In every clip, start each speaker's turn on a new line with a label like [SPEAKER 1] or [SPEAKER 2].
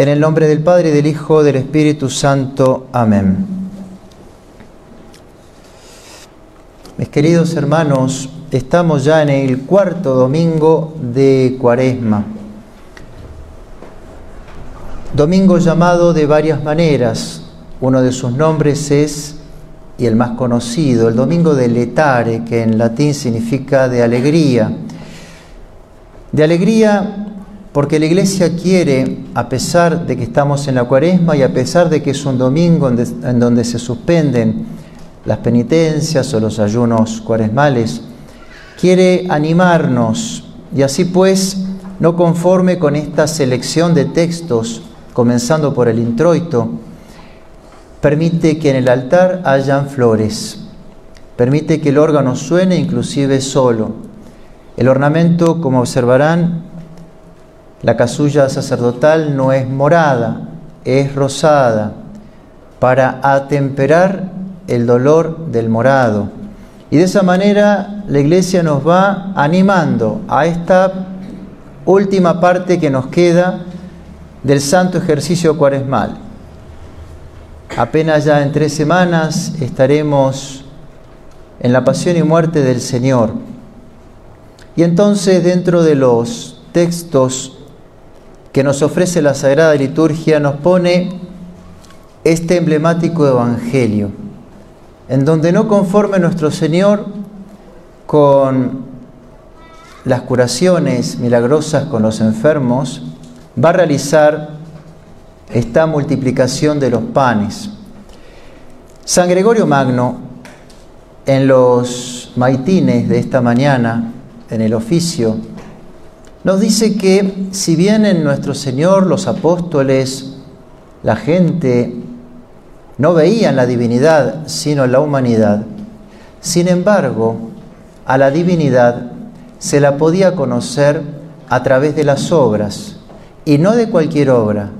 [SPEAKER 1] En el nombre del Padre, del Hijo, del Espíritu Santo. Amén. Mis queridos hermanos, estamos ya en el cuarto domingo de Cuaresma. Domingo llamado de varias maneras. Uno de sus nombres es, y el más conocido, el Domingo de Letare, que en latín significa de alegría. De alegría porque la iglesia quiere, a pesar de que estamos en la cuaresma y a pesar de que es un domingo en, donde se suspenden las penitencias o los ayunos cuaresmales, quiere animarnos y así pues, no conforme con esta selección de textos, comenzando por el introito, permite que en el altar hayan flores, permite que el órgano suene inclusive solo. El ornamento, como observarán, la casulla sacerdotal no es morada, es rosada, para atemperar el dolor del morado. Y de esa manera la iglesia nos va animando a esta última parte que nos queda del santo ejercicio cuaresmal. Apenas ya en tres semanas estaremos en la pasión y muerte del Señor. Y entonces dentro de los textos que nos ofrece la Sagrada Liturgia nos pone este emblemático Evangelio, en donde no conforme nuestro Señor con las curaciones milagrosas con los enfermos, va a realizar esta multiplicación de los panes. San Gregorio Magno, en los maitines de esta mañana, en el oficio, nos dice que si bien en nuestro Señor los apóstoles, la gente, no veían la divinidad sino la humanidad, sin embargo, a la divinidad se la podía conocer a través de las obras, y no de cualquier obra,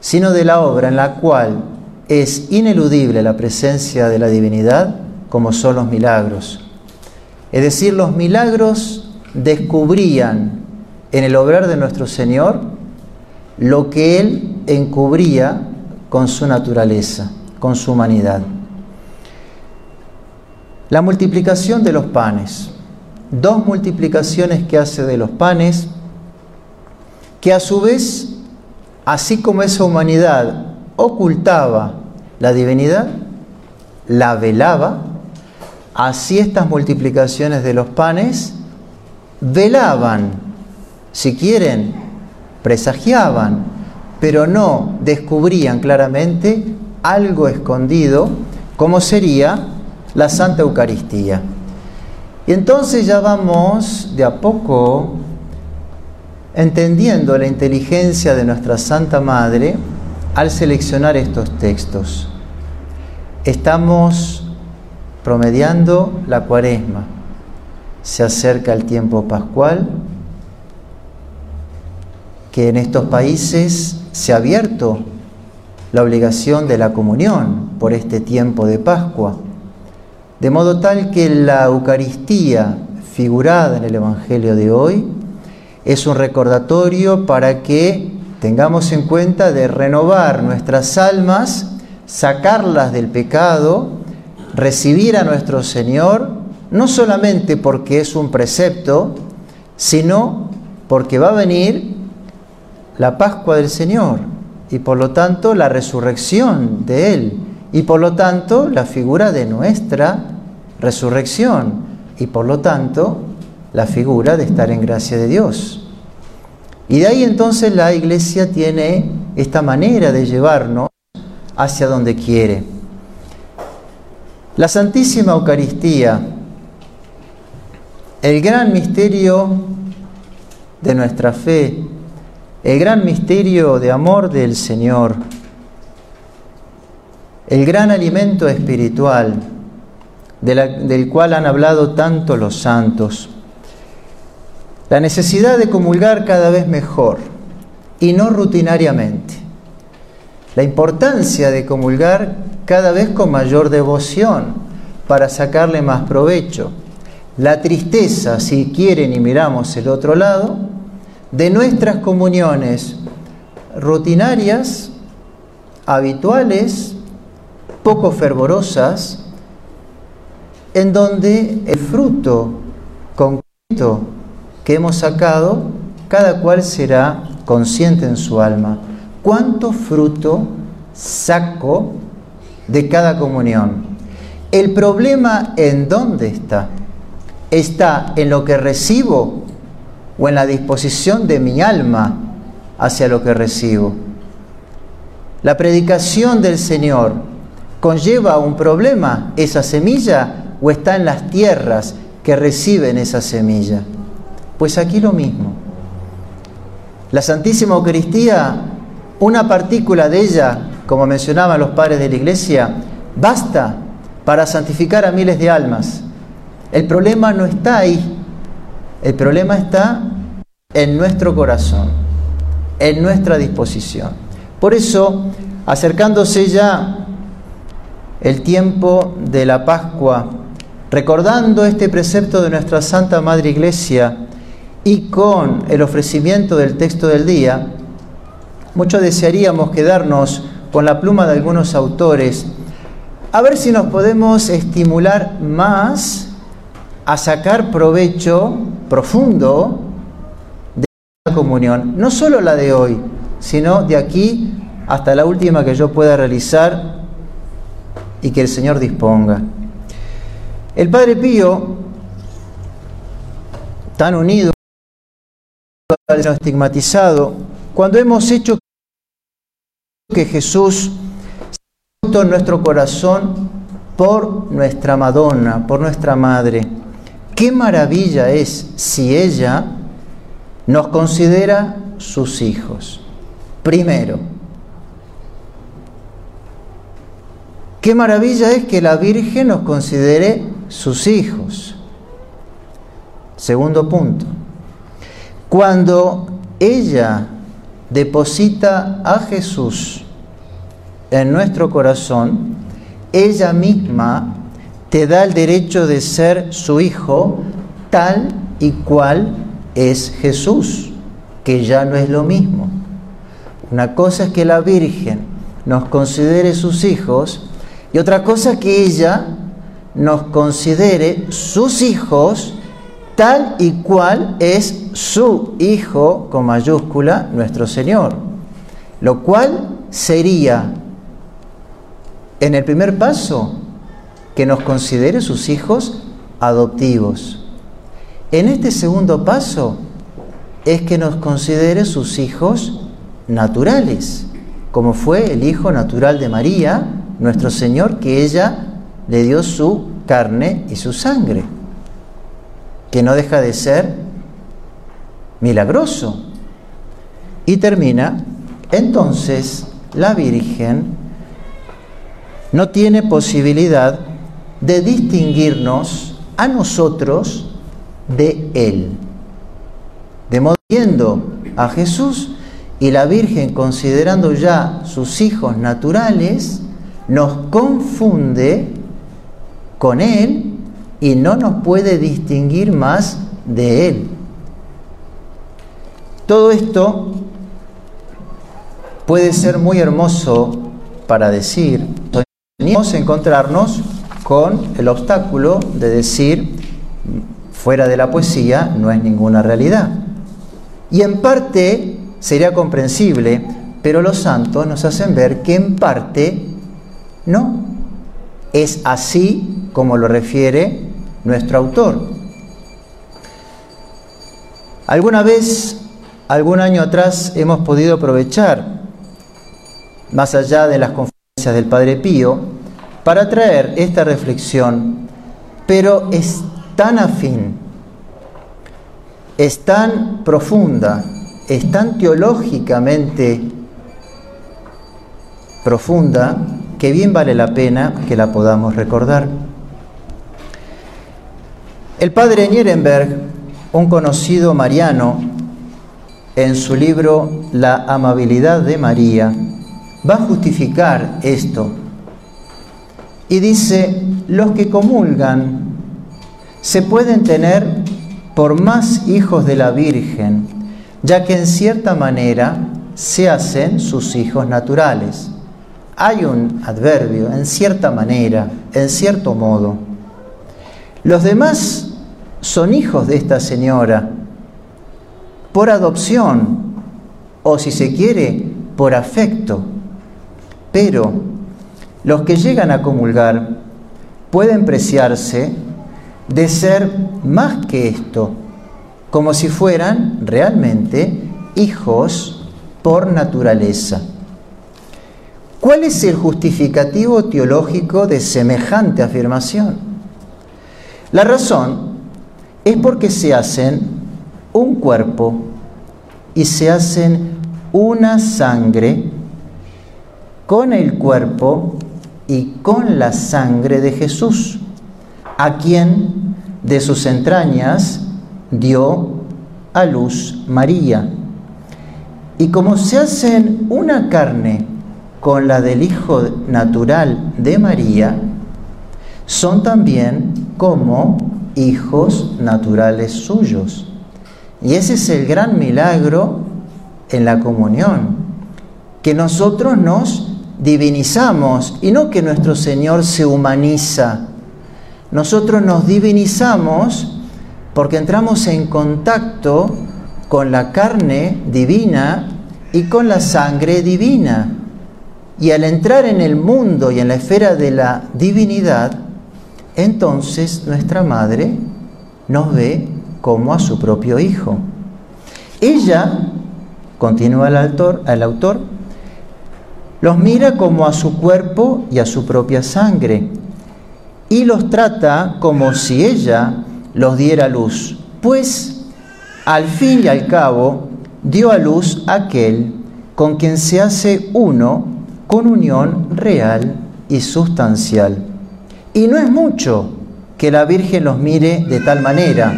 [SPEAKER 1] sino de la obra en la cual es ineludible la presencia de la divinidad, como son los milagros. Es decir, los milagros descubrían en el obrar de nuestro Señor lo que Él encubría con su naturaleza, con su humanidad. La multiplicación de los panes, dos multiplicaciones que hace de los panes, que a su vez, así como esa humanidad ocultaba la divinidad, la velaba, así estas multiplicaciones de los panes velaban si quieren, presagiaban, pero no descubrían claramente algo escondido como sería la Santa Eucaristía. Y entonces ya vamos de a poco entendiendo la inteligencia de nuestra Santa Madre al seleccionar estos textos. Estamos promediando la cuaresma. Se acerca el tiempo pascual que en estos países se ha abierto la obligación de la comunión por este tiempo de Pascua, de modo tal que la Eucaristía figurada en el Evangelio de hoy es un recordatorio para que tengamos en cuenta de renovar nuestras almas, sacarlas del pecado, recibir a nuestro Señor, no solamente porque es un precepto, sino porque va a venir la Pascua del Señor y por lo tanto la resurrección de Él y por lo tanto la figura de nuestra resurrección y por lo tanto la figura de estar en gracia de Dios. Y de ahí entonces la iglesia tiene esta manera de llevarnos hacia donde quiere. La Santísima Eucaristía, el gran misterio de nuestra fe, el gran misterio de amor del Señor, el gran alimento espiritual del cual han hablado tanto los santos, la necesidad de comulgar cada vez mejor y no rutinariamente, la importancia de comulgar cada vez con mayor devoción para sacarle más provecho, la tristeza, si quieren y miramos el otro lado, de nuestras comuniones rutinarias, habituales, poco fervorosas, en donde el fruto concreto que hemos sacado, cada cual será consciente en su alma. ¿Cuánto fruto saco de cada comunión? El problema en dónde está? ¿Está en lo que recibo o en la disposición de mi alma hacia lo que recibo? La predicación del Señor conlleva un problema, esa semilla, o está en las tierras que reciben esa semilla. Pues aquí lo mismo. La Santísima Eucaristía, una partícula de ella, como mencionaban los padres de la Iglesia, basta para santificar a miles de almas. El problema no está ahí, el problema está en nuestro corazón, en nuestra disposición. Por eso, acercándose ya el tiempo de la Pascua, recordando este precepto de nuestra Santa Madre Iglesia y con el ofrecimiento del texto del día, mucho desearíamos quedarnos con la pluma de algunos autores, a ver si nos podemos estimular más a sacar provecho profundo de la comunión, no solo la de hoy, sino de aquí hasta la última que yo pueda realizar y que el Señor disponga. El Padre Pío, tan unido, estigmatizado, cuando hemos hecho que Jesús en nuestro corazón por nuestra Madonna, por nuestra Madre. Qué maravilla es si ella nos considera sus hijos. Primero, qué maravilla es que la Virgen nos considere sus hijos. Segundo punto, cuando ella deposita a Jesús en nuestro corazón, ella misma te da el derecho de ser su hijo tal y cual es Jesús, que ya no es lo mismo. Una cosa es que la Virgen nos considere sus hijos y otra cosa es que ella nos considere sus hijos tal y cual es su Hijo con mayúscula, nuestro Señor. Lo cual sería, en el primer paso, que nos considere sus hijos adoptivos. En este segundo paso es que nos considere sus hijos naturales, como fue el hijo natural de María, nuestro Señor, que ella le dio su carne y su sangre, que no deja de ser milagroso. Y termina, entonces la Virgen no tiene posibilidad de distinguirnos a nosotros de Él. De modo viendo a Jesús y la Virgen considerando ya sus hijos naturales, nos confunde con Él y no nos puede distinguir más de Él. Todo esto puede ser muy hermoso para decir, a encontrarnos con el obstáculo de decir, fuera de la poesía no es ninguna realidad. Y en parte sería comprensible, pero los santos nos hacen ver que en parte no. Es así como lo refiere nuestro autor. ¿Alguna vez, algún año atrás, hemos podido aprovechar, más allá de las conferencias del Padre Pío, para traer esta reflexión, pero es tan afín, es tan profunda, es tan teológicamente profunda, que bien vale la pena que la podamos recordar. El padre Nierenberg, un conocido mariano, en su libro La amabilidad de María, va a justificar esto y dice, los que comulgan se pueden tener por más hijos de la Virgen, ya que en cierta manera se hacen sus hijos naturales. Hay un adverbio, en cierta manera, en cierto modo. Los demás son hijos de esta señora por adopción o si se quiere, por afecto. Pero los que llegan a comulgar pueden preciarse de ser más que esto, como si fueran realmente hijos por naturaleza. ¿Cuál es el justificativo teológico de semejante afirmación? La razón es porque se hacen un cuerpo y se hacen una sangre con el cuerpo y con la sangre de Jesús, a quien de sus entrañas dio a luz María. Y como se hacen una carne con la del Hijo natural de María, son también como hijos naturales suyos. Y ese es el gran milagro en la comunión, que nosotros nos divinizamos y no que nuestro Señor se humaniza. Nosotros nos divinizamos porque entramos en contacto con la carne divina y con la sangre divina. Y al entrar en el mundo y en la esfera de la divinidad, entonces nuestra madre nos ve como a su propio hijo. Ella, continúa el autor, el autor, los mira como a su cuerpo y a su propia sangre y los trata como si ella los diera luz, pues al fin y al cabo dio a luz aquel con quien se hace uno con unión real y sustancial. Y no es mucho que la Virgen los mire de tal manera.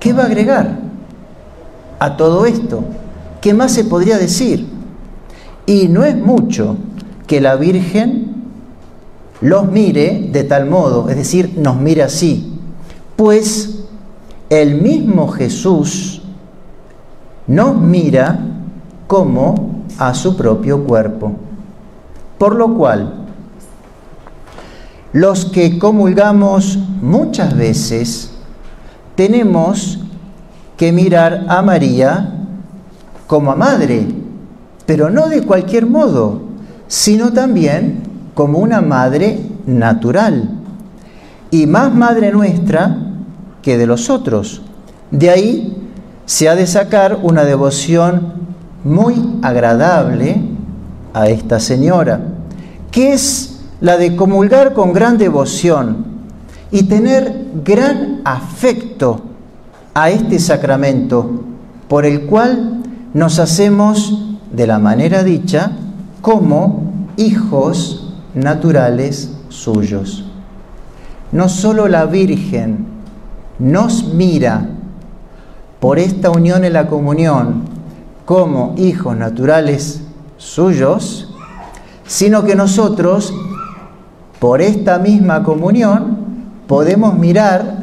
[SPEAKER 1] ¿Qué va a agregar a todo esto? ¿Qué más se podría decir? Y no es mucho que la Virgen los mire de tal modo, es decir, nos mire así, pues el mismo Jesús nos mira como a su propio cuerpo. Por lo cual, los que comulgamos muchas veces tenemos que mirar a María como a madre, pero no de cualquier modo, sino también como una madre natural y más madre nuestra que de los otros. De ahí se ha de sacar una devoción muy agradable a esta señora, que es la de comulgar con gran devoción y tener gran afecto a este sacramento por el cual nos hacemos de la manera dicha como hijos naturales suyos. No solo la Virgen nos mira por esta unión en la comunión como hijos naturales suyos, sino que nosotros, por esta misma comunión, podemos mirar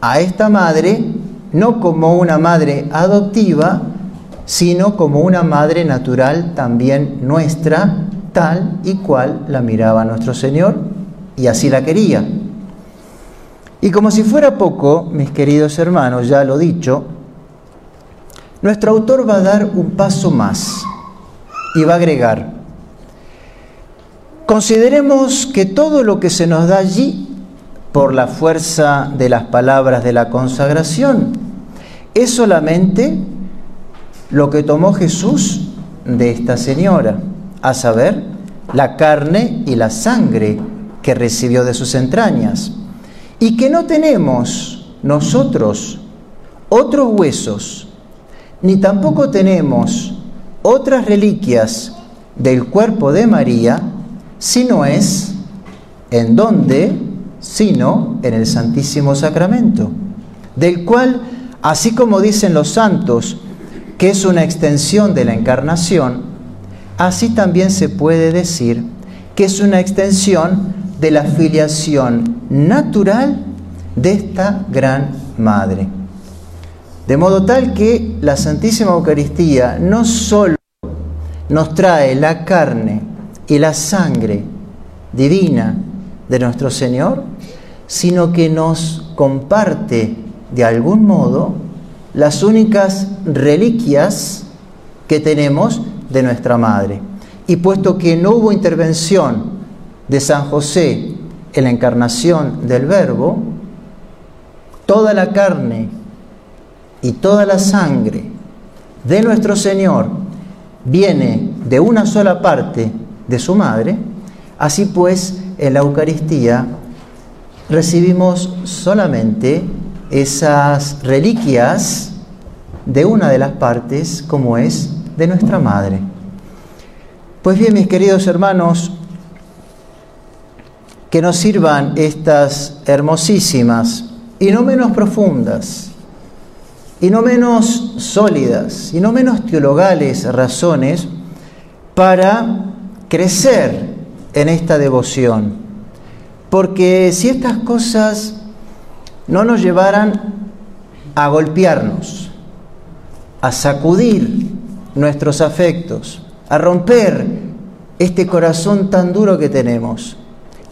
[SPEAKER 1] a esta madre no como una madre adoptiva, sino como una madre natural también nuestra, tal y cual la miraba nuestro Señor y así la quería. Y como si fuera poco, mis queridos hermanos, ya lo dicho, nuestro autor va a dar un paso más y va a agregar, consideremos que todo lo que se nos da allí, por la fuerza de las palabras de la consagración, es solamente lo que tomó Jesús de esta señora, a saber, la carne y la sangre que recibió de sus entrañas. Y que no tenemos nosotros otros huesos, ni tampoco tenemos otras reliquias del cuerpo de María, sino es en donde, sino en el Santísimo Sacramento, del cual, así como dicen los santos, que es una extensión de la encarnación, así también se puede decir que es una extensión de la filiación natural de esta gran madre. De modo tal que la Santísima Eucaristía no solo nos trae la carne y la sangre divina de nuestro Señor, sino que nos comparte de algún modo las únicas reliquias que tenemos de nuestra Madre. Y puesto que no hubo intervención de San José en la encarnación del Verbo, toda la carne y toda la sangre de nuestro Señor viene de una sola parte de su madre, así pues en la Eucaristía recibimos solamente esas reliquias de una de las partes como es de nuestra madre. Pues bien, mis queridos hermanos, que nos sirvan estas hermosísimas y no menos profundas y no menos sólidas y no menos teologales razones para crecer en esta devoción. Porque si estas cosas no nos llevaran a golpearnos, a sacudir nuestros afectos, a romper este corazón tan duro que tenemos,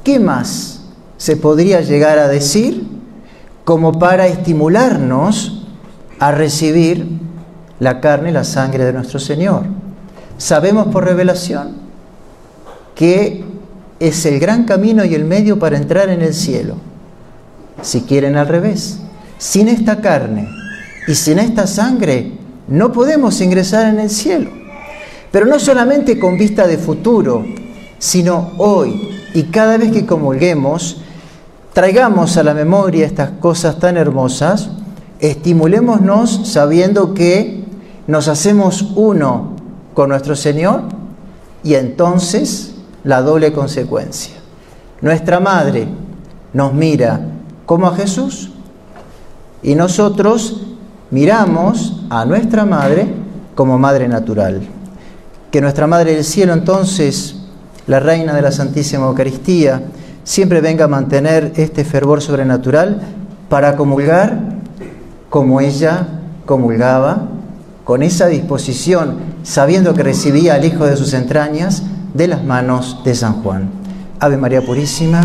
[SPEAKER 1] ¿qué más se podría llegar a decir como para estimularnos a recibir la carne y la sangre de nuestro Señor? Sabemos por revelación que es el gran camino y el medio para entrar en el cielo. Si quieren al revés, sin esta carne y sin esta sangre no podemos ingresar en el cielo. Pero no solamente con vista de futuro, sino hoy y cada vez que comulguemos, traigamos a la memoria estas cosas tan hermosas, estimulémonos sabiendo que nos hacemos uno con nuestro Señor y entonces la doble consecuencia. Nuestra madre nos mira como a Jesús y nosotros miramos a nuestra madre como madre natural. Que nuestra Madre del Cielo entonces, la Reina de la Santísima Eucaristía, siempre venga a mantener este fervor sobrenatural para comulgar como ella comulgaba, con esa disposición, sabiendo que recibía al Hijo de sus entrañas de las manos de San Juan. Ave María Purísima.